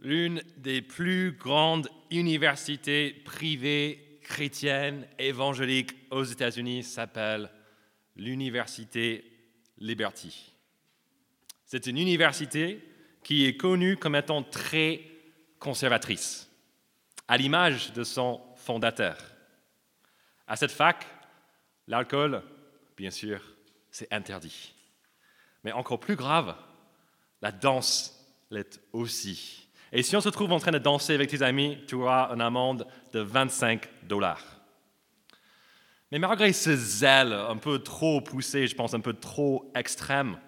L'une des plus grandes universités privées chrétiennes évangéliques aux États-Unis s'appelle l'Université Liberty. C'est une université qui est connue comme étant très conservatrice, à l'image de son fondateur. À cette fac, l'alcool, bien sûr, c'est interdit. Mais encore plus grave, la danse l'est aussi. Et si on se trouve en train de danser avec tes amis, tu auras une amende de 25 dollars. Mais malgré ce zèle un peu trop poussé, je pense un peu trop extrême,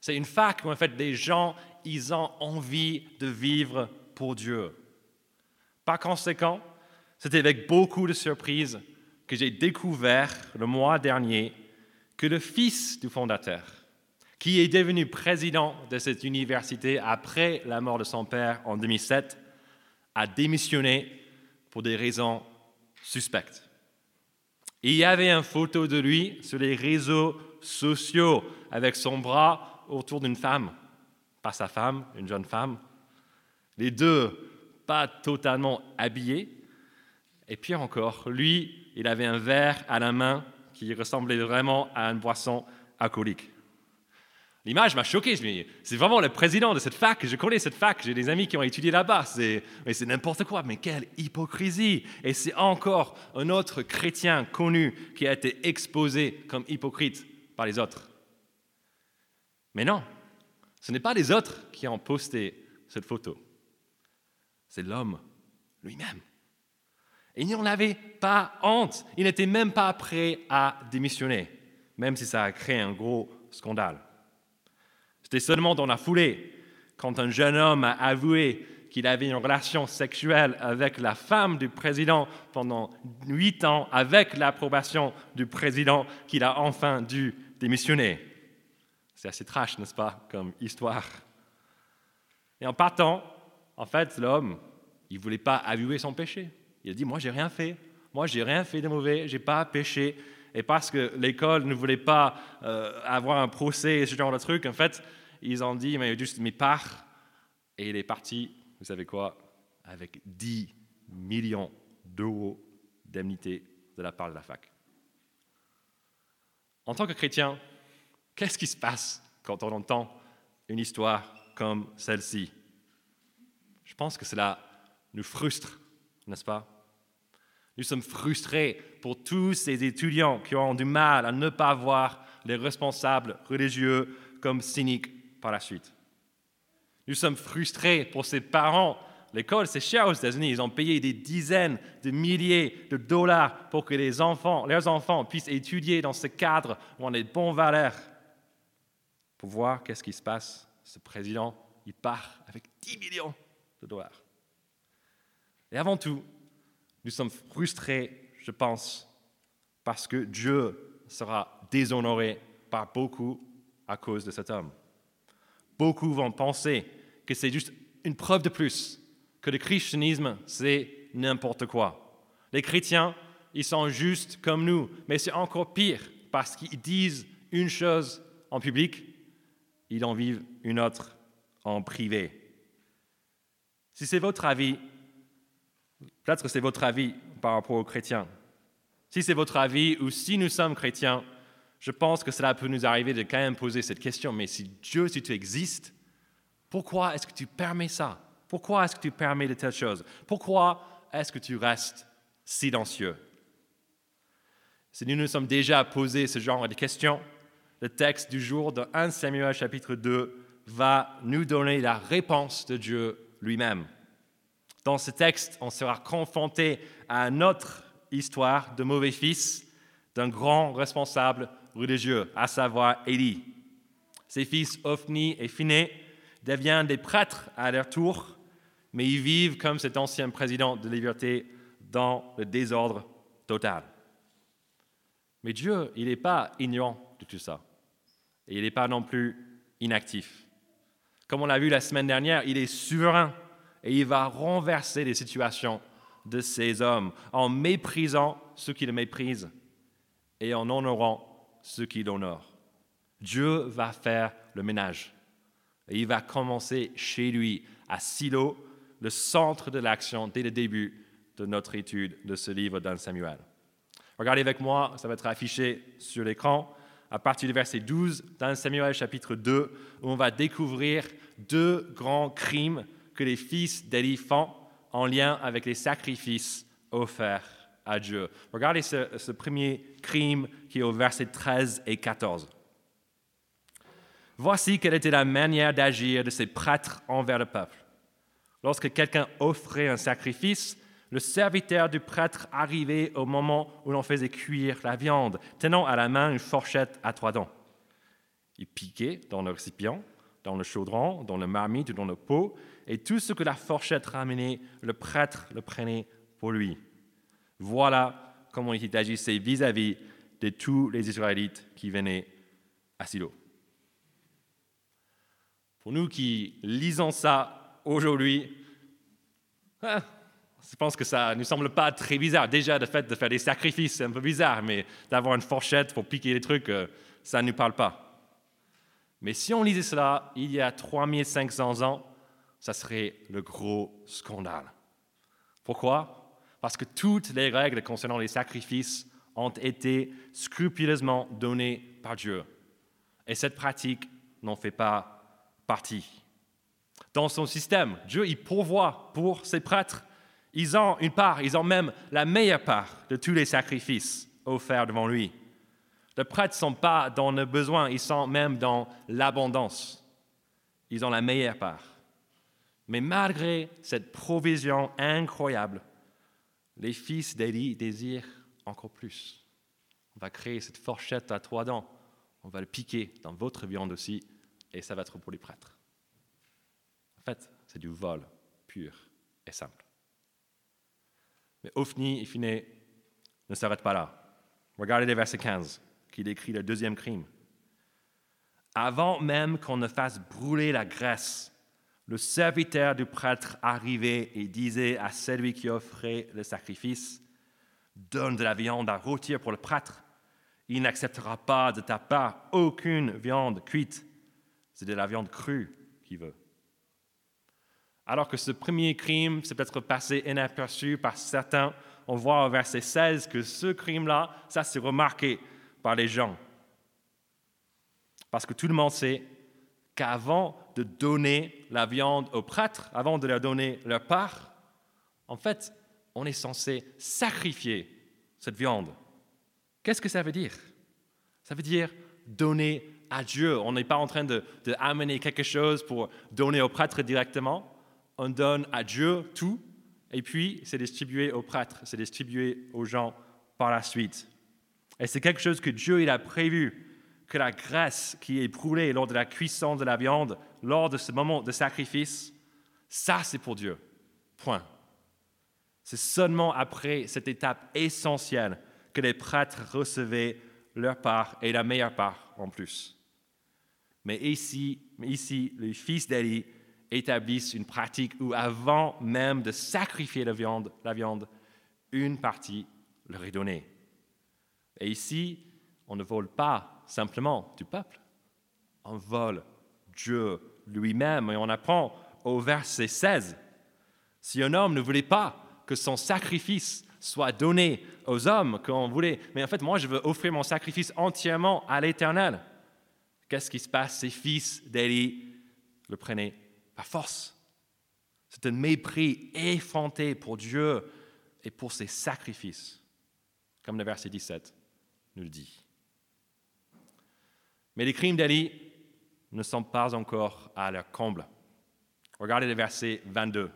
c'est une fac où en fait des gens, ils ont envie de vivre pour Dieu. Par conséquent, c'était avec beaucoup de surprise que j'ai découvert le mois dernier que le fils du fondateur, qui est devenu président de cette université après la mort de son père en 2007, a démissionné pour des raisons suspectes. Il y avait une photo de lui sur les réseaux sociaux avec son bras autour d'une femme, pas sa femme, une jeune femme. Les deux pas totalement habillés. Et puis encore, lui, il avait un verre à la main qui ressemblait vraiment à une boisson alcoolique. L'image m'a choqué. C'est vraiment le président de cette fac. Je connais cette fac. J'ai des amis qui ont étudié là-bas. C'est, c'est n'importe quoi. Mais quelle hypocrisie. Et c'est encore un autre chrétien connu qui a été exposé comme hypocrite par les autres. Mais non, ce n'est pas les autres qui ont posté cette photo. C'est l'homme lui-même. Et il n'en avait pas honte. Il n'était même pas prêt à démissionner, même si ça a créé un gros scandale. C'était seulement dans la foulée, quand un jeune homme a avoué qu'il avait une relation sexuelle avec la femme du président pendant huit ans, avec l'approbation du président, qu'il a enfin dû démissionner. C'est assez trash, n'est-ce pas, comme histoire? Et en partant, en fait, l'homme, il ne voulait pas avouer son péché. Il a dit, moi, j'ai rien fait. Moi, j'ai rien fait de mauvais. J'ai pas péché. Et parce que l'école ne voulait pas euh, avoir un procès et ce genre de truc, en fait, ils ont dit, mais juste, mais part. Et il est parti, vous savez quoi, avec 10 millions d'euros d'indemnité de la part de la fac. En tant que chrétien, qu'est-ce qui se passe quand on entend une histoire comme celle-ci? Je pense que cela nous frustre, n'est-ce pas? Nous sommes frustrés pour tous ces étudiants qui ont du mal à ne pas voir les responsables religieux comme cyniques par la suite. Nous sommes frustrés pour ces parents. L'école, c'est cher aux États-Unis. Ils ont payé des dizaines de milliers de dollars pour que les enfants, leurs enfants puissent étudier dans ce cadre où on a de bonnes valeurs. Pour voir qu'est-ce qui se passe, ce président, il part avec 10 millions de dollars. Et avant tout, nous sommes frustrés, je pense, parce que Dieu sera déshonoré par beaucoup à cause de cet homme. Beaucoup vont penser que c'est juste une preuve de plus que le christianisme, c'est n'importe quoi. Les chrétiens, ils sont juste comme nous, mais c'est encore pire parce qu'ils disent une chose en public, ils en vivent une autre en privé. Si c'est votre avis, Peut-être c'est votre avis par rapport aux chrétiens. Si c'est votre avis ou si nous sommes chrétiens, je pense que cela peut nous arriver de quand même poser cette question. Mais si Dieu, si tu existes, pourquoi est-ce que tu permets ça? Pourquoi est-ce que tu permets de telles choses? Pourquoi est-ce que tu restes silencieux? Si nous nous sommes déjà posé ce genre de questions, le texte du jour de 1 Samuel chapitre 2 va nous donner la réponse de Dieu lui-même. Dans ce texte, on sera confronté à notre histoire de mauvais fils d'un grand responsable religieux, à savoir Élie. Ses fils Ophni et Phiné deviennent des prêtres à leur tour, mais ils vivent comme cet ancien président de liberté dans le désordre total. Mais Dieu, il n'est pas ignorant de tout ça. Et il n'est pas non plus inactif. Comme on l'a vu la semaine dernière, il est souverain et il va renverser les situations de ces hommes en méprisant ceux qui le méprisent et en honorant ceux qui l'honorent. Dieu va faire le ménage et il va commencer chez lui à Silo le centre de l'action dès le début de notre étude de ce livre d'un Samuel. Regardez avec moi, ça va être affiché sur l'écran, à partir du verset 12 d'un Samuel chapitre 2, où on va découvrir deux grands crimes que les fils d'Élie font en lien avec les sacrifices offerts à Dieu. Regardez ce, premier crime qui est au verset 13 et 14. Voici quelle était la manière d'agir de ces prêtres envers le peuple. Lorsque quelqu'un offrait un sacrifice, le serviteur du prêtre arrivait au moment où l'on faisait cuire la viande, tenant à la main une fourchette à trois dents. Il piquait dans le récipient, dans le chaudron, dans le marmite ou dans le pot, et tout ce que la fourchette ramenait, le prêtre le prenait pour lui. Voilà comment il agissait vis-à-vis de tous les Israélites qui venaient à Silo. Pour nous qui lisons ça aujourd'hui, hein, je pense que ça ne nous semble pas très bizarre. Déjà, le fait de faire des sacrifices, c'est un peu bizarre, mais d'avoir une fourchette pour piquer les trucs, euh, ça ne nous parle pas. Mais si on lisait cela il y a 3500 ans, ça serait le gros scandale. Pourquoi? Parce que toutes les règles concernant les sacrifices ont été scrupuleusement données par Dieu. Et cette pratique n'en fait pas partie. Dans son système, Dieu y pourvoit pour ses prêtres ils ont une part, ils ont même la meilleure part de tous les sacrifices offerts devant lui. Les prêtres ne sont pas dans le besoin, ils sont même dans l'abondance. Ils ont la meilleure part. Mais malgré cette provision incroyable, les fils d'Élie désirent encore plus. On va créer cette fourchette à trois dents, on va le piquer dans votre viande aussi, et ça va être pour les prêtres. En fait, c'est du vol pur et simple. Mais Ophni et Phiné ne s'arrêtent pas là. Regardez les versets 15, qui décrit le deuxième crime. Avant même qu'on ne fasse brûler la graisse, le serviteur du prêtre arrivait et disait à celui qui offrait le sacrifice, Donne de la viande à rôtir pour le prêtre. Il n'acceptera pas de ta part aucune viande cuite. C'est de la viande crue qu'il veut. Alors que ce premier crime s'est peut-être passé inaperçu par certains, on voit au verset 16 que ce crime-là, ça s'est remarqué par les gens. Parce que tout le monde sait qu'avant de donner la viande aux prêtres, avant de leur donner leur part, en fait, on est censé sacrifier cette viande. Qu'est-ce que ça veut dire? Ça veut dire donner à Dieu. On n'est pas en train de, quelque chose pour donner aux prêtres directement on donne à Dieu tout, et puis c'est distribué aux prêtres, c'est distribué aux gens par la suite. Et c'est quelque chose que Dieu il a prévu, que la graisse qui est brûlée lors de la cuisson de la viande, lors de ce moment de sacrifice, ça c'est pour Dieu. Point. C'est seulement après cette étape essentielle que les prêtres recevaient leur part et la meilleure part en plus. Mais ici, ici les fils d'Élie établissent une pratique où avant même de sacrifier la viande, la viande une partie leur est donnée. Et ici, on ne vole pas simplement du peuple, on vole Dieu lui-même. Et on apprend au verset 16, si un homme ne voulait pas que son sacrifice soit donné aux hommes qu'on voulait, mais en fait, moi, je veux offrir mon sacrifice entièrement à l'Éternel. Qu'est-ce qui se passe? Ses fils d'Élie le prenaient par force. C'est un mépris effronté pour Dieu et pour ses sacrifices, comme le verset 17 nous le dit. Mais les crimes d'Élie ne sont pas encore à leur comble. Regardez le verset 22.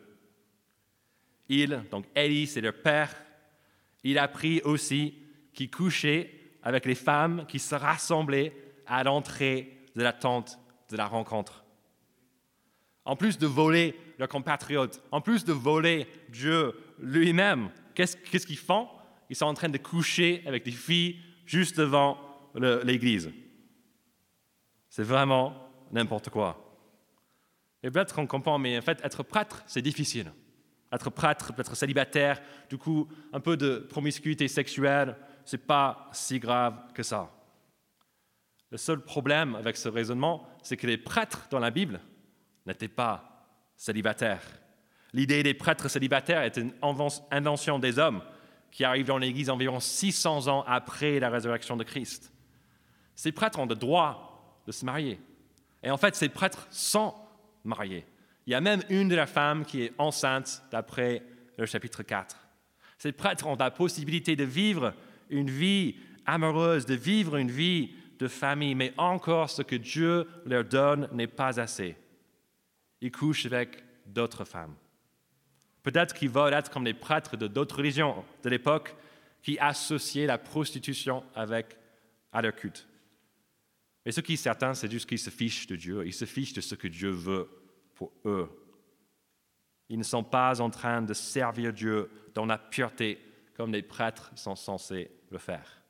Il, donc Élie, c'est leur père, il a apprit aussi qu'il couchait avec les femmes qui se rassemblaient à l'entrée de la tente de la rencontre en plus de voler leurs compatriotes, en plus de voler Dieu lui-même, qu'est-ce qu'ils font? Ils sont en train de coucher avec des filles juste devant l'église. C'est vraiment n'importe quoi. Et peut-être qu'on comprend, mais en fait, être prêtre, c'est difficile. Être prêtre, être célibataire, du coup, un peu de promiscuité sexuelle, c'est pas si grave que ça. Le seul problème avec ce raisonnement, c'est que les prêtres dans la Bible n'étaient pas célibataires. L'idée des prêtres célibataires est une invention des hommes qui arrive dans l'Église environ 600 ans après la résurrection de Christ. Ces prêtres ont le droit se marier. Et en fait, ces prêtres sont mariés. Il y a même une de leurs femmes qui est enceinte d'après le chapitre 4. Ces prêtres ont la possibilité de vivre une vie amoureuse, de vivre une vie de famille, mais encore ce que Dieu leur donne n'est pas assez. Ils couchent avec d'autres femmes. Peut-être qu'ils veulent être comme les prêtres de d'autres religions de l'époque qui associaient la prostitution avec à leur culte. Mais ce qui est certain, c'est juste qu'ils se fichent de Dieu, ils se fichent de ce que Dieu veut pour eux. Ils ne sont pas en train de servir Dieu dans la pureté comme les prêtres sont censés le faire.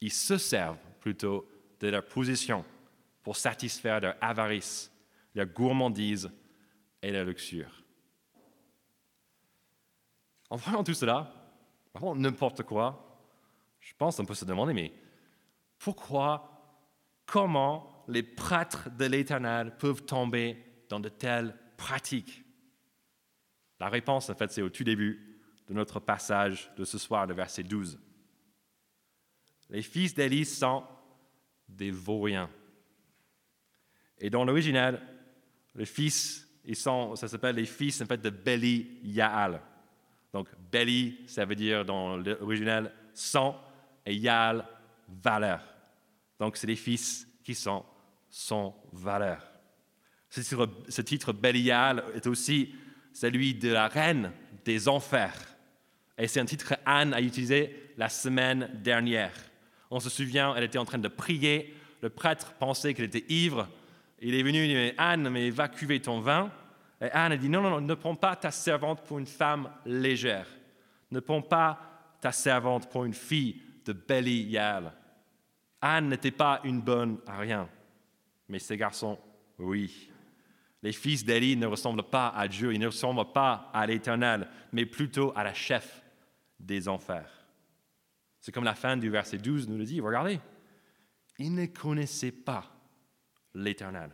Ils se servent plutôt de leur position pour satisfaire leur avarice, leur gourmandise et leur luxure. En voyant tout cela, vraiment n'importe quoi, je pense qu'on peut se demander, mais pourquoi, comment les prêtres de l'Éternel peuvent tomber dans de telles pratiques La réponse, en fait, c'est au tout début de notre passage de ce soir, le verset 12. Les fils d'Élie sont des vauriens. Et dans l'original, les fils, ils sont, ça s'appelle les fils en fait, de Beli Yaal. Donc, Beli, ça veut dire dans l'original sang, et Yaal, valeur. Donc, c'est les fils qui sont sans valeur. Ce titre, ce titre Belial est aussi celui de la reine des enfers. Et c'est un titre qu'Anne a utilisé la semaine dernière. On se souvient, elle était en train de prier. Le prêtre pensait qu'elle était ivre. Il est venu, il dit Anne, mais va cuver ton vin. Et Anne a dit, non, non, non, ne prends pas ta servante pour une femme légère. Ne prends pas ta servante pour une fille de Belial. Anne n'était pas une bonne à rien, mais ses garçons, oui. Les fils d'Élie ne ressemblent pas à Dieu, ils ne ressemblent pas à l'Éternel, mais plutôt à la chef des enfers. C'est comme la fin du verset 12 nous le dit, regardez, ils ne connaissaient pas l'Éternel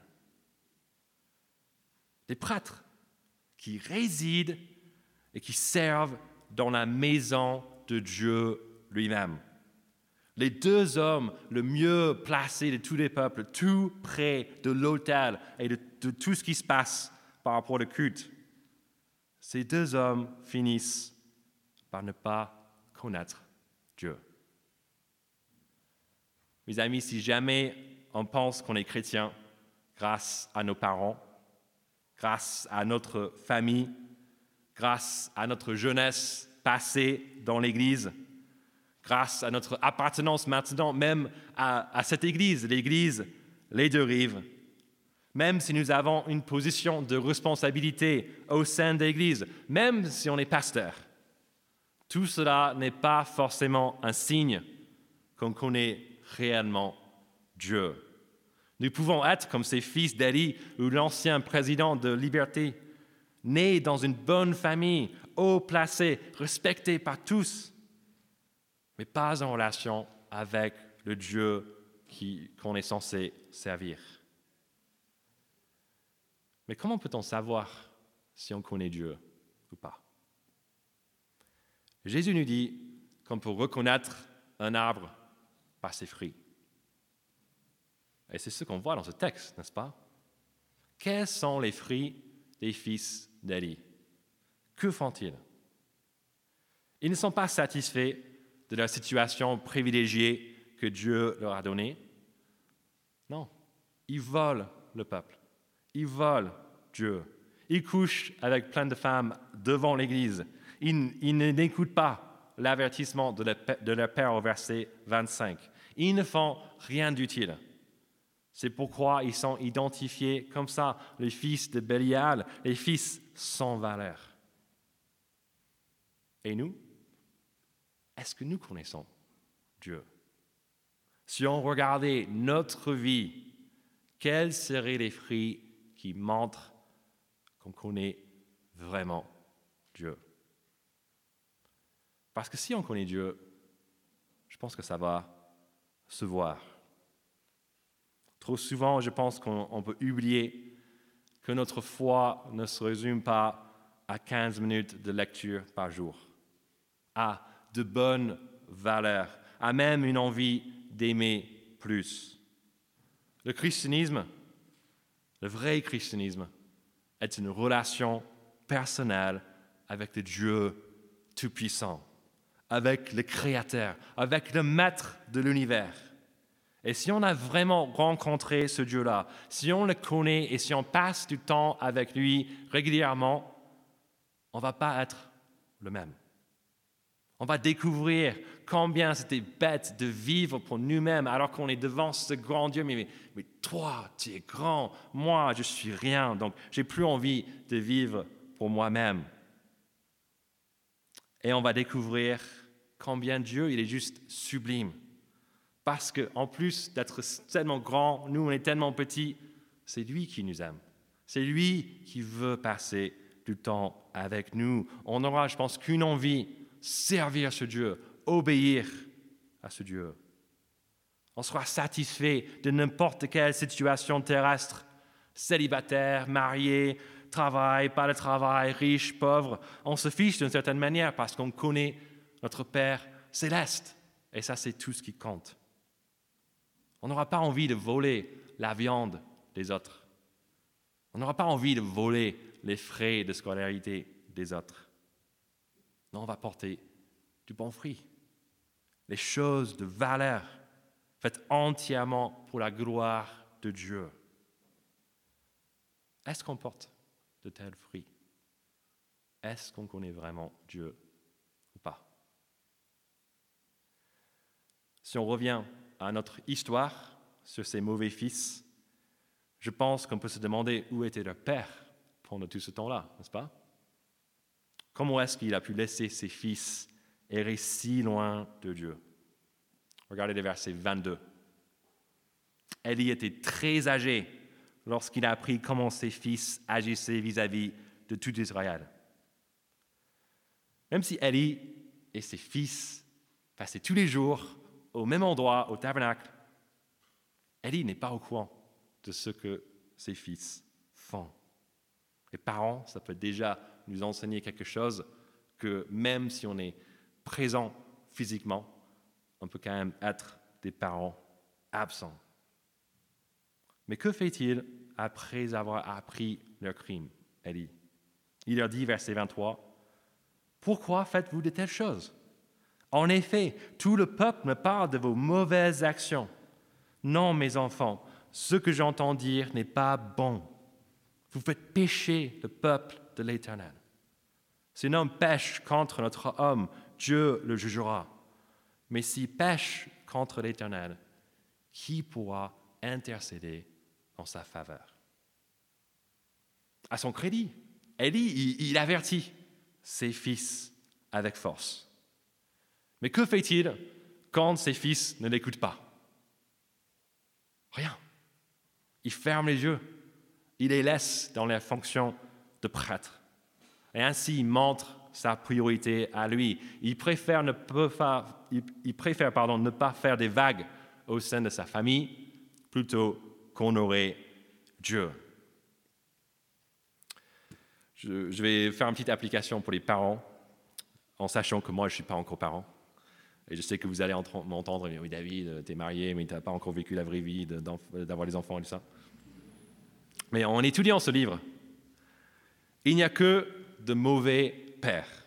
des prêtres qui résident et qui servent dans la maison de Dieu lui-même. Les deux hommes le mieux placés de tous les peuples, tout près de l'autel et de, tout ce qui se passe par rapport au culte. Ces deux hommes finissent par ne pas connaître Dieu. Mes amis, si jamais on pense qu'on est chrétien grâce à nos parents, grâce à notre famille, grâce à notre jeunesse passée dans l'Église, grâce à notre appartenance maintenant même à, cette Église, l'Église Les Deux Rives, même si nous avons une position de responsabilité au sein de l'Église, même si on est pasteur. Tout cela n'est pas forcément un signe qu'on connaît réellement Dieu. Nous pouvons être comme ces fils d'Ali ou l'ancien président de Liberté, nés dans une bonne famille, haut placés, respectés par tous, mais pas en relation avec le Dieu qu'on est censé servir. Mais comment peut-on savoir si on connaît Dieu ou pas? Jésus nous dit qu'on peut reconnaître un arbre par ses fruits. Et c'est ce qu'on voit dans ce texte, n'est-ce pas? Quels sont les fruits des fils d'Élie? Que font-ils? Ils ne sont pas satisfaits de la situation privilégiée que Dieu leur a donnée. Non, ils volent le peuple. Ils volent Dieu. Ils couchent avec plein de femmes devant l'Église. Ils, n'écoutent pas l'avertissement de, de leur Père au verset 25. Ils ne font rien d'utile. C'est pourquoi ils sont identifiés comme ça, les fils de Bélial, les fils sans valeur. Et nous, est-ce que nous connaissons Dieu? Si on regardait notre vie, quels seraient les fruits qui montrent qu'on connaît vraiment Dieu? Parce que si on connaît Dieu, je pense que ça va se voir. Trop souvent, je pense qu'on peut oublier que notre foi ne se résume pas à 15 minutes de lecture par jour, à de bonnes valeurs, à même une envie d'aimer plus. Le christianisme, le vrai christianisme, est une relation personnelle avec le Dieu Tout-Puissant, avec le Créateur, avec le Maître de l'univers. Et si on a vraiment rencontré ce Dieu-là, si on le connaît et si on passe du temps avec lui régulièrement, on ne va pas être le même. On va découvrir combien c'était bête de vivre pour nous-mêmes alors qu'on est devant ce grand Dieu. Mais, toi, tu es grand, moi, je suis rien, donc j'ai plus envie de vivre pour moi-même. Et on va découvrir combien Dieu, il est juste sublime. Parce qu'en plus d'être tellement grand, nous, on est tellement petits, c'est lui qui nous aime. C'est lui qui veut passer du temps avec nous. On n'aura, je pense, qu'une envie, servir ce Dieu, obéir à ce Dieu. On sera satisfait de n'importe quelle situation terrestre, célibataire, marié, travail, pas de travail, riche, pauvre. On se fiche d'une certaine manière parce qu'on connaît notre Père céleste. Et ça, c'est tout ce qui compte. On n'aura pas envie de voler la viande des autres. On n'aura pas envie de voler les frais de scolarité des autres. Non, on va porter du bon fruit. Les choses de valeur faites entièrement pour la gloire de Dieu. Est-ce qu'on porte de tels fruits? Est-ce qu'on connaît vraiment Dieu ou pas? Si on revient à notre histoire sur ces mauvais fils, je pense qu'on peut se demander où était leur père pendant tout ce temps-là, n'est-ce pas? Comment est-ce qu'il a pu laisser ses fils errer si loin de Dieu? Regardez les versets 22. Élie était très âgé lorsqu'il a appris comment ses fils agissaient vis-à-vis de tout Israël. Même si Élie et ses fils passaient tous les jours au même endroit, au tabernacle, Élie n'est pas au courant de ce que ses fils font. Les parents, ça peut déjà nous enseigner quelque chose que même si on est présent physiquement, on peut quand même être des parents absents. Mais que fait-il après avoir appris leur crime, Élie Il leur dit, verset 23, Pourquoi faites-vous de telles choses? En effet, tout le peuple me parle de vos mauvaises actions. Non, mes enfants, ce que j'entends dire n'est pas bon. Vous faites pécher le peuple de l'Éternel. Si un homme pêche contre notre homme, Dieu le jugera. Mais s'il pêche contre l'Éternel, qui pourra intercéder en sa faveur? À son crédit, Élie, il, avertit ses fils avec force. Mais que fait-il quand ses fils ne l'écoutent pas? Rien. Il ferme les yeux il les laisse dans leur fonction de prêtre. Et ainsi, il montre sa priorité à lui. Il préfère, ne, pas faire des vagues au sein de sa famille plutôt qu'honorer Dieu. Je, je, vais faire une petite application pour les parents, en sachant que moi, je ne suis pas encore parent. Et je sais que vous allez m'entendre, oui David, tu es marié, mais tu n'as pas encore vécu la vraie vie d'avoir des enfants et tout ça. Mais en étudiant ce livre, il n'y a que de mauvais pères.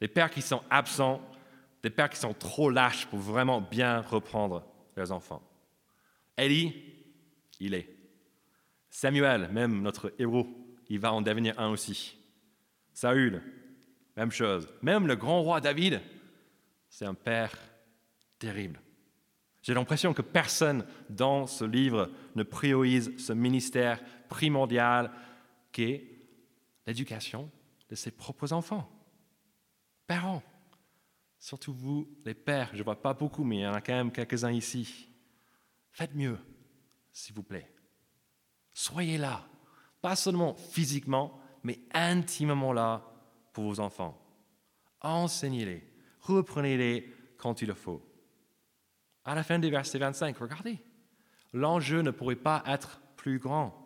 Des pères qui sont absents, des pères qui sont trop lâches pour vraiment bien reprendre leurs enfants. Élie, il est. Samuel, même notre héros, il va en devenir un aussi. Saül, même chose. Même le grand roi David, c'est un père terrible. J'ai l'impression que personne dans ce livre ne priorise ce ministère primordial qu'est l'éducation de ses propres enfants. Parents, surtout vous, les pères, je ne vois pas beaucoup, mais il y en a quand même quelques-uns ici. Faites mieux, s'il vous plaît. Soyez là, pas seulement physiquement, mais intimement là pour vos enfants. Enseignez-les, reprenez-les quand il le faut à la fin du verset 25, regardez, l'enjeu ne pourrait pas être plus grand.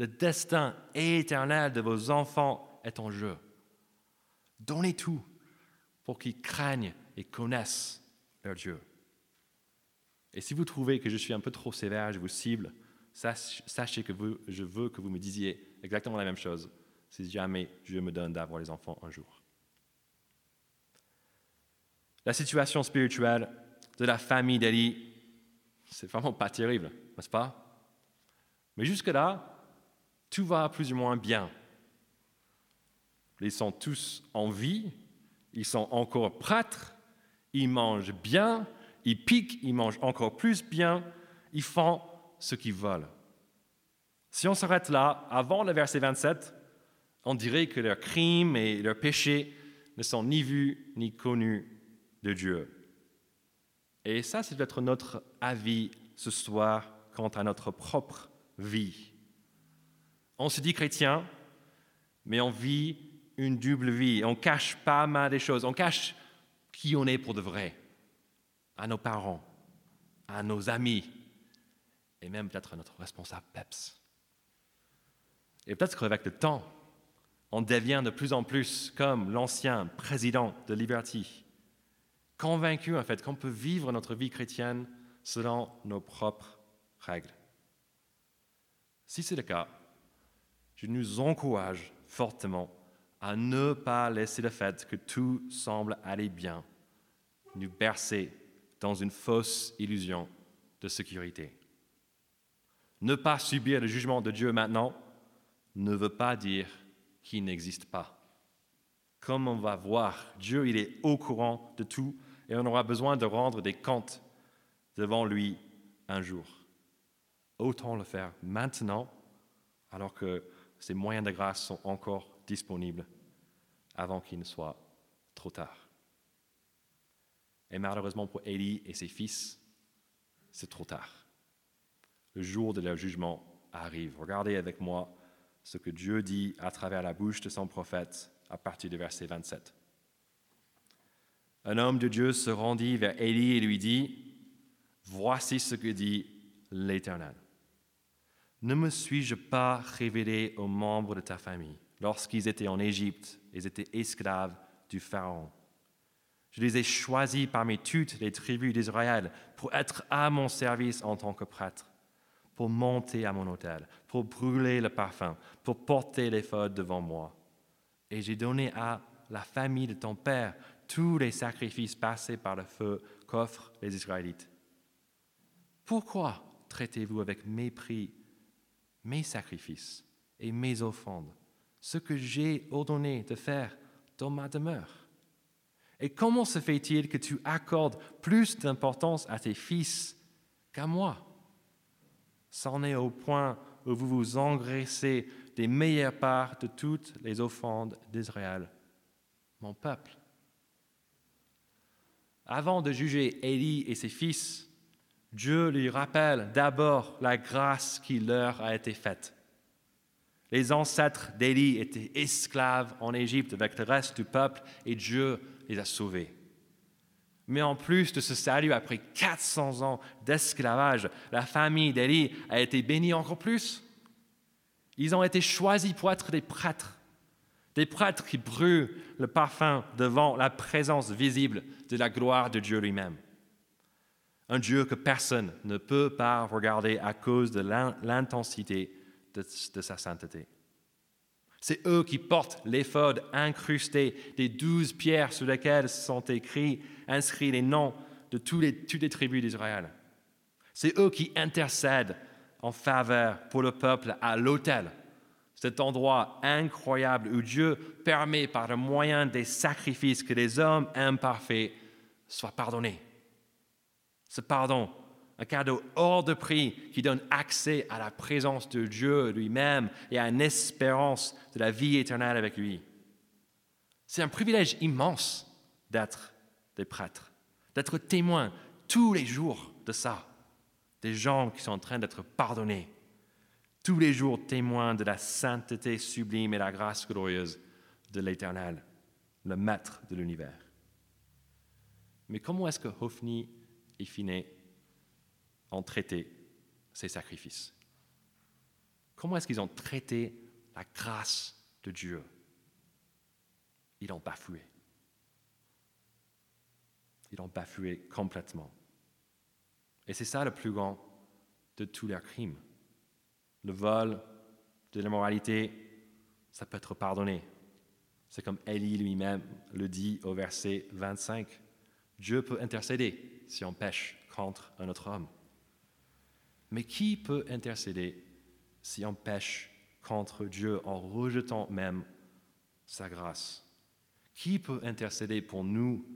Le destin éternel de vos enfants est en jeu. Donnez tout pour qu'ils craignent et connaissent leur Dieu. Et si vous trouvez que je suis un peu trop sévère, je vous cible, sachez que je veux que vous me disiez exactement la même chose si jamais Dieu me donne d'avoir les enfants un jour. La situation spirituelle de la famille d'Eli, c'est vraiment pas terrible, n'est-ce pas? Mais jusque-là, tout va plus ou moins bien. Ils sont tous en vie, ils sont encore prêtres, ils mangent bien, ils piquent, ils mangent encore plus bien, ils font ce qu'ils veulent. Si on s'arrête là, avant le verset 27, on dirait que leurs crimes et leurs péchés ne sont ni vus ni connus de Dieu. Et ça, c'est peut-être notre avis ce soir quant à notre propre vie. On se dit chrétien, mais on vit une double vie. On cache pas mal des choses. On cache qui on est pour de vrai à nos parents, à nos amis, et même peut-être à notre responsable PEPS. Et peut-être qu'avec le temps, on devient de plus en plus comme l'ancien président de Liberty, convaincu en fait qu'on peut vivre notre vie chrétienne selon nos propres règles. Si c'est le cas, je nous encourage fortement à ne pas laisser le fait que tout semble aller bien nous bercer dans une fausse illusion de sécurité. Ne pas subir le jugement de Dieu maintenant ne veut pas dire qu'il n'existe pas. Comme on va voir, Dieu, il est au courant de tout et on aura besoin de rendre des comptes devant lui un jour. Autant le faire maintenant alors que ces moyens de grâce sont encore disponibles avant qu'il ne soit trop tard. Et malheureusement pour Élie et ses fils, c'est trop tard. Le jour de leur jugement arrive. Regardez avec moi ce que Dieu dit à travers la bouche de son prophète à partir du verset 27. Un homme de Dieu se rendit vers Élie et lui dit, Voici ce que dit l'Éternel. Ne me suis-je pas révélé aux membres de ta famille lorsqu'ils étaient en Égypte, ils étaient esclaves du Pharaon? Je les ai choisis parmi toutes les tribus d'Israël pour être à mon service en tant que prêtre, pour monter à mon autel, pour brûler le parfum, pour porter les feux devant moi. Et j'ai donné à la famille de ton père tous les sacrifices passés par le feu qu'offrent les Israélites. Pourquoi traitez-vous avec mépris mes sacrifices et mes offrandes, ce que j'ai ordonné de faire dans ma demeure. Et comment se fait-il que tu accordes plus d'importance à tes fils qu'à moi? C'en est au point où vous vous engraissez des meilleures parts de toutes les offrandes d'Israël, mon peuple. Avant de juger Élie et ses fils, Dieu lui rappelle d'abord la grâce qui leur a été faite. Les ancêtres d'Élie étaient esclaves en Égypte avec le reste du peuple et Dieu les a sauvés. Mais en plus de ce salut, après 400 ans d'esclavage, la famille d'Élie a été bénie encore plus. Ils ont été choisis pour être des prêtres, des prêtres qui brûlent le parfum devant la présence visible de la gloire de Dieu lui-même. Un Dieu que personne ne peut pas regarder à cause de l'intensité de, sa sainteté. C'est eux qui portent l'éphode incrusté des douze pierres sur lesquelles sont inscrits les noms de toutes les tribus d'Israël. C'est eux qui intercèdent en faveur pour le peuple à l'autel, cet endroit incroyable où Dieu permet par le moyen des sacrifices que les hommes imparfaits soient pardonnés. Ce pardon un cadeau hors de prix qui donne accès à la présence de Dieu lui-même et à une espérance de la vie éternelle avec lui. C'est un privilège immense d'être des prêtres, d'être témoins tous les jours de ça, des gens qui sont en train d'être pardonnés, tous les jours témoins de la sainteté sublime et la grâce glorieuse de l'Éternel, le Maître de l'univers. Mais comment est-ce que Hophni et Finé ont traité ces sacrifices Comment est-ce qu'ils ont traité la grâce de Dieu? Ils ont bafoué. Ils ont bafoué complètement. Et c'est ça le plus grand de tous leurs crimes. Le vol, de l'immoralité, ça peut être pardonné. C'est comme Élie lui-même le dit au verset 25. Dieu peut intercéder si on pêche contre un autre homme. Mais qui peut intercéder si on pêche contre Dieu en rejetant même sa grâce? Qui peut intercéder pour nous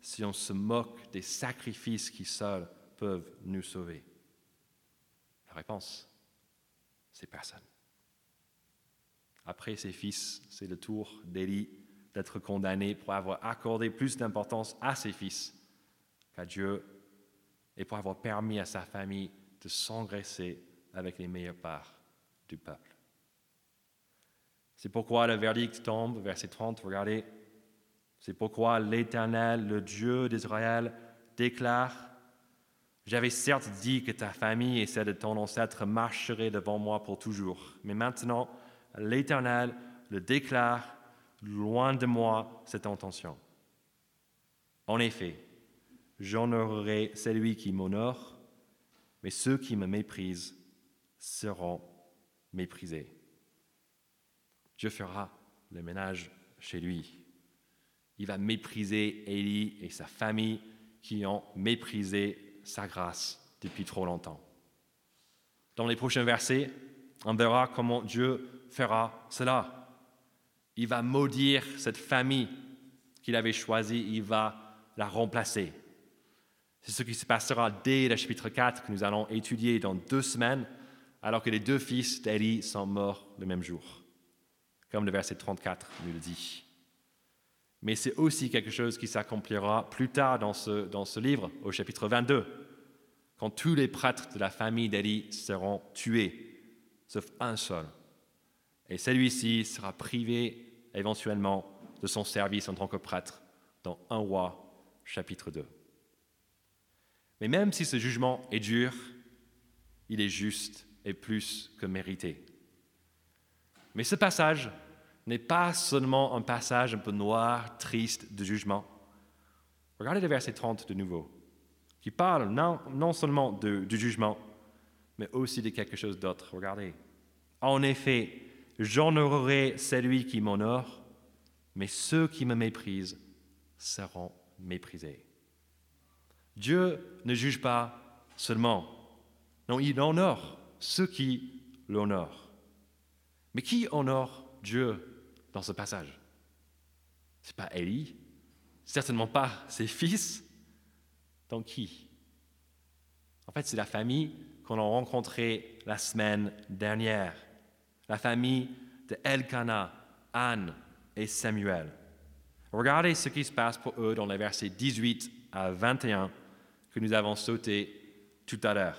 si on se moque des sacrifices qui seuls peuvent nous sauver? La réponse, c'est personne. Après ses fils, c'est le tour d'Élie d'être condamné pour avoir accordé plus d'importance à ses fils qu'à Dieu et pour avoir permis à sa famille de s'engraisser avec les meilleures parts du peuple. C'est pourquoi le verdict tombe, verset 30, regardez. C'est pourquoi l'Éternel, le Dieu d'Israël, déclare, J'avais certes dit que ta famille et celle de ton ancêtre marcheraient devant moi pour toujours, mais maintenant l'Éternel le déclare, loin de moi cette intention. En effet, j'honorerai celui qui m'honore, mais ceux qui me méprisent seront méprisés. Dieu fera le ménage chez lui. Il va mépriser Élie et sa famille qui ont méprisé sa grâce depuis trop longtemps. Dans les prochains versets, on verra comment Dieu fera cela. Il va maudire cette famille qu'il avait choisie, il va la remplacer. C'est ce qui se passera dès le chapitre 4 que nous allons étudier dans deux semaines, alors que les deux fils d'Élie sont morts le même jour, comme le verset 34 nous le dit. Mais c'est aussi quelque chose qui s'accomplira plus tard dans ce, dans ce livre, au chapitre 22, quand tous les prêtres de la famille d'Élie seront tués, sauf un seul, et celui-ci sera privé éventuellement de son service en tant que prêtre dans 1 roi chapitre 2. Mais même si ce jugement est dur, il est juste et plus que mérité. Mais ce passage n'est pas seulement un passage un peu noir, triste de jugement. Regardez le verset 30 de nouveau, qui parle non, seulement du jugement, mais aussi de quelque chose d'autre. Regardez. En effet, J'honorerai celui qui m'honore, mais ceux qui me méprisent seront méprisés. Dieu ne juge pas seulement, non, il honore ceux qui l'honorent. Mais qui honore Dieu dans ce passage? Ce n'est pas Élie, certainement pas ses fils. Donc qui? En fait, c'est la famille qu'on a rencontrée la semaine dernière la famille de Elkanah, Anne et Samuel. Regardez ce qui se passe pour eux dans les versets 18 à 21 que nous avons sauté tout à l'heure.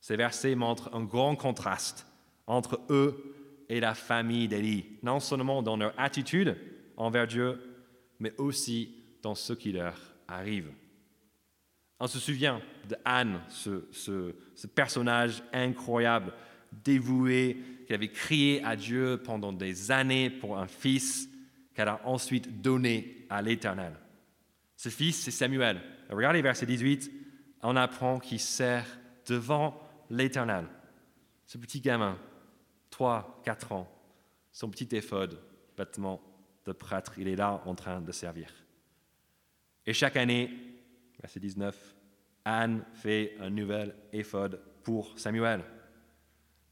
Ces versets montrent un grand contraste entre eux et la famille d'Élie, non seulement dans leur attitude envers Dieu, mais aussi dans ce qui leur arrive. On se souvient de Anne, ce, ce personnage incroyable dévouée, qui avait crié à Dieu pendant des années pour un fils qu'elle a ensuite donné à l'Éternel. Ce fils, c'est Samuel. Regardez verset 18, on apprend qu'il sert devant l'Éternel. Ce petit gamin, 3, 4 ans, son petit éphode, vêtement de prêtre, il est là en train de servir. Et chaque année, verset 19, Anne fait un nouvel éphode pour Samuel.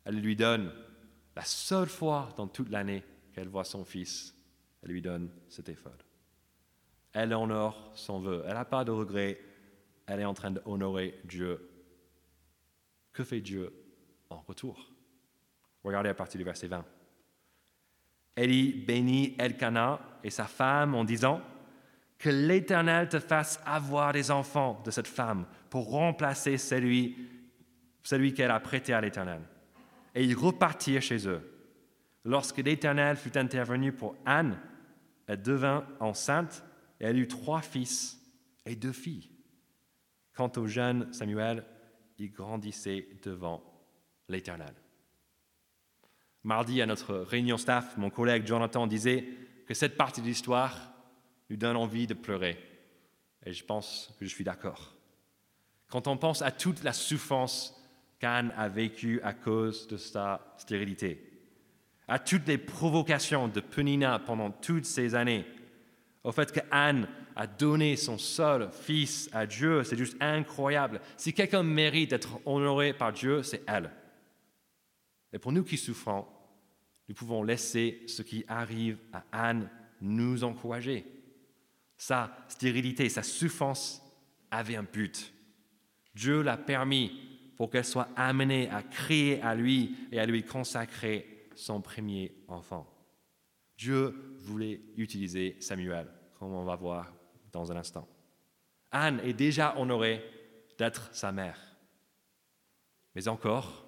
Elle lui donne la seule fois dans toute l'année qu'elle voit son fils, elle lui donne cet éphode. Elle honore son vœu. Elle n'a pas de regret. Elle est en train d'honorer Dieu. Que fait Dieu en retour? Regardez à partir du verset 20. Élie bénit Elkanah et sa femme en disant Que l'Éternel te fasse avoir des enfants de cette femme pour remplacer celui, celui qu'elle a prêté à l'Éternel et ils repartirent chez eux. Lorsque l'Éternel fut intervenu pour Anne, elle devint enceinte et elle eut trois fils et deux filles. Quant au jeune Samuel, il grandissait devant l'Éternel. Mardi, à notre réunion staff, mon collègue Jonathan disait que cette partie de l'histoire nous donne envie de pleurer. Et je pense que je suis d'accord. Quand on pense à toute la souffrance qu'Anne a vécue à cause de sa stérilité, à toutes les provocations de Penina pendant toutes ces années, au fait que Anne a donné son seul fils à Dieu, c'est juste incroyable. Si quelqu'un mérite d'être honoré par Dieu, c'est elle. Et pour nous qui souffrons, nous pouvons laisser ce qui arrive à Anne nous encourager. Sa stérilité, sa souffrance avait un but. Dieu l'a permis pour qu'elle soit amenée à crier à lui et à lui consacrer son premier enfant. Dieu voulait utiliser Samuel, comme on va voir dans un instant. Anne est déjà honorée d'être sa mère. Mais encore,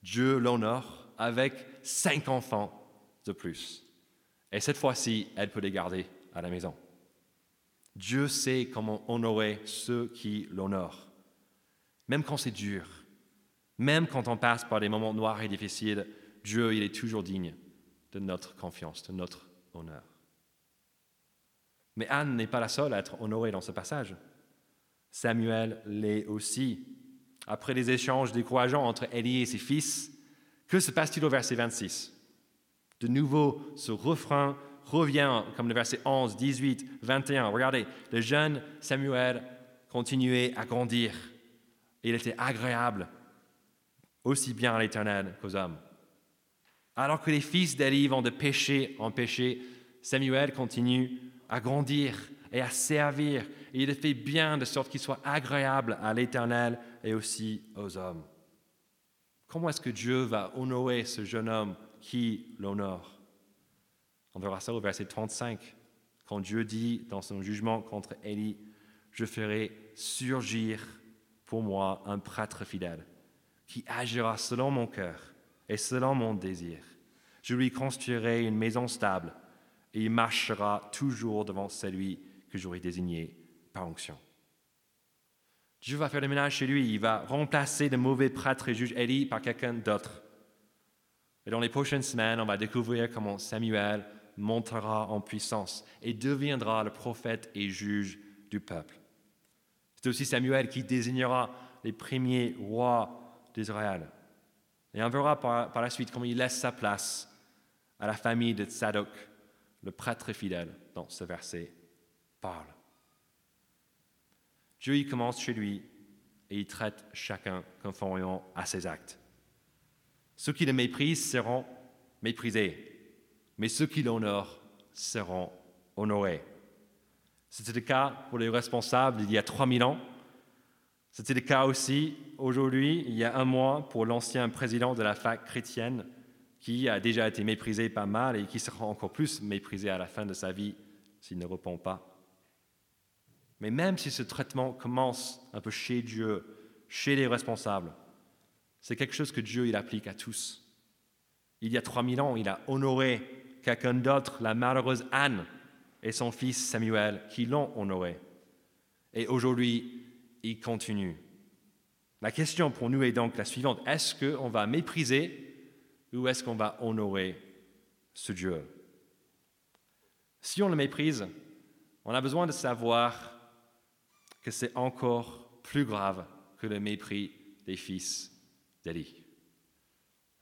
Dieu l'honore avec cinq enfants de plus. Et cette fois-ci, elle peut les garder à la maison. Dieu sait comment honorer ceux qui l'honorent. Même quand c'est dur, même quand on passe par des moments noirs et difficiles, Dieu, il est toujours digne de notre confiance, de notre honneur. Mais Anne n'est pas la seule à être honorée dans ce passage. Samuel l'est aussi. Après les échanges décourageants entre Élie et ses fils, que se passe-t-il au verset 26 De nouveau, ce refrain revient comme le verset 11, 18, 21. Regardez, le jeune Samuel continuait à grandir. Il était agréable aussi bien à l'Éternel qu'aux hommes. Alors que les fils d'Élie vont de péché en péché, Samuel continue à grandir et à servir. Et il le fait bien de sorte qu'il soit agréable à l'Éternel et aussi aux hommes. Comment est-ce que Dieu va honorer ce jeune homme qui l'honore? On verra ça au verset 35, quand Dieu dit dans son jugement contre Élie, je ferai surgir pour moi un prêtre fidèle qui agira selon mon cœur et selon mon désir. Je lui construirai une maison stable et il marchera toujours devant celui que j'aurai désigné par onction. Dieu va faire le ménage chez lui, il va remplacer le mauvais prêtre et juge Élie par quelqu'un d'autre. Et dans les prochaines semaines, on va découvrir comment Samuel montera en puissance et deviendra le prophète et juge du peuple. C'est aussi Samuel qui désignera les premiers rois d'Israël. Et on verra par, par, la suite comment il laisse sa place à la famille de Tzadok, le prêtre fidèle, dans ce verset, parle. Dieu y commence chez lui et il traite chacun conformément à ses actes. Ceux qui le méprisent seront méprisés, mais ceux qui l'honorent seront honorés. C'était le cas pour les responsables il y a 3000 ans. C'était le cas aussi aujourd'hui, il y a un mois, pour l'ancien président de la fac chrétienne qui a déjà été méprisé pas mal et qui sera encore plus méprisé à la fin de sa vie s'il ne répond pas. Mais même si ce traitement commence un peu chez Dieu, chez les responsables, c'est quelque chose que Dieu il applique à tous. Il y a 3000 ans, il a honoré quelqu'un d'autre, la malheureuse Anne et son fils Samuel, qui l'ont honoré. Et aujourd'hui, il continue. La question pour nous est donc la suivante. Est-ce qu'on va mépriser ou est-ce qu'on va honorer ce Dieu? Si on le méprise, on a besoin de savoir que c'est encore plus grave que le mépris des fils d'Élie.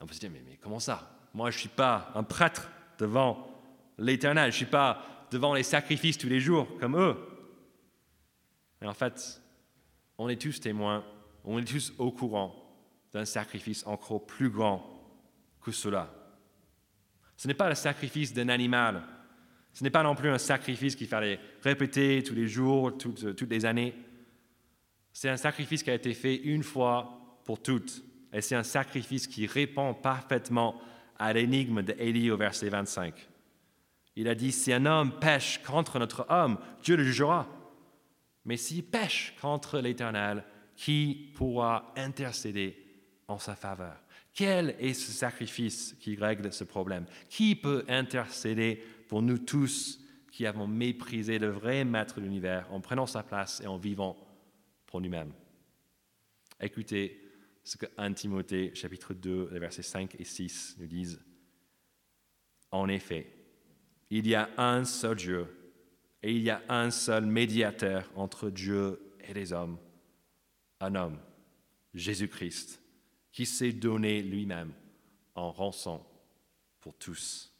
On peut se dire, mais, mais comment ça? Moi, je ne suis pas un prêtre devant l'Éternel, je ne suis pas devant les sacrifices tous les jours comme eux. Et en fait, on est tous témoins, on est tous au courant d'un sacrifice encore plus grand que cela. Ce n'est pas le sacrifice d'un animal. Ce n'est pas non plus un sacrifice qu'il fallait répéter tous les jours, toutes, toutes les années. C'est un sacrifice qui a été fait une fois pour toutes. Et c'est un sacrifice qui répond parfaitement à l'énigme d'Élie au verset 25. Il a dit, si un homme pêche contre notre homme, Dieu le jugera. Mais s'il pêche contre l'Éternel, qui pourra intercéder en sa faveur? Quel est ce sacrifice qui règle ce problème? Qui peut intercéder pour nous tous qui avons méprisé le vrai maître de l'univers en prenant sa place et en vivant pour nous-mêmes? Écoutez ce que 1 Timothée chapitre 2, versets 5 et 6 nous disent. En effet, Il y a un seul Dieu et il y a un seul médiateur entre Dieu et les hommes, un homme, Jésus-Christ, qui s'est donné lui-même en rançon pour tous.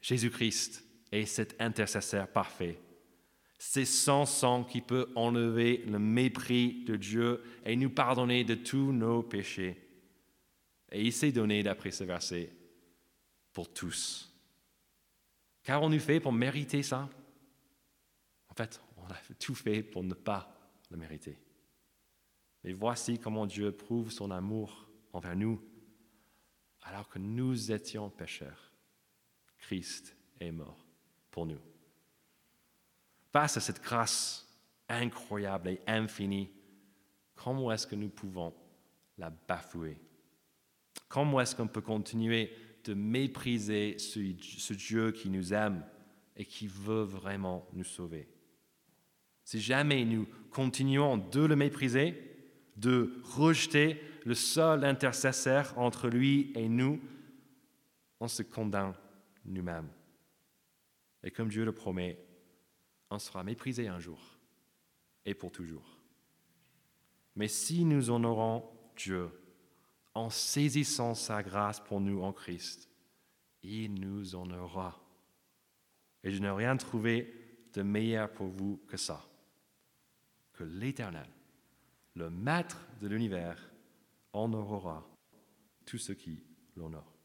Jésus-Christ est cet intercesseur parfait. C'est son sang qui peut enlever le mépris de Dieu et nous pardonner de tous nos péchés. Et il s'est donné, d'après ce verset, pour tous. Qu'avons-nous fait pour mériter ça En fait, on a tout fait pour ne pas le mériter. Mais voici comment Dieu prouve son amour envers nous alors que nous étions pécheurs. Christ est mort pour nous. Face à cette grâce incroyable et infinie, comment est-ce que nous pouvons la bafouer? Comment est-ce qu'on peut continuer de mépriser ce, Dieu qui nous aime et qui veut vraiment nous sauver? Si jamais nous continuons de le mépriser, de rejeter le seul intercesseur entre lui et nous, on se condamne nous-mêmes. Et comme Dieu le promet, on sera méprisé un jour et pour toujours. Mais si nous honorons Dieu en saisissant sa grâce pour nous en Christ, il nous honorera. Et je n'ai rien trouvé de meilleur pour vous que ça, que l'Éternel le maître de l'univers honorera tout ce qui l'honore.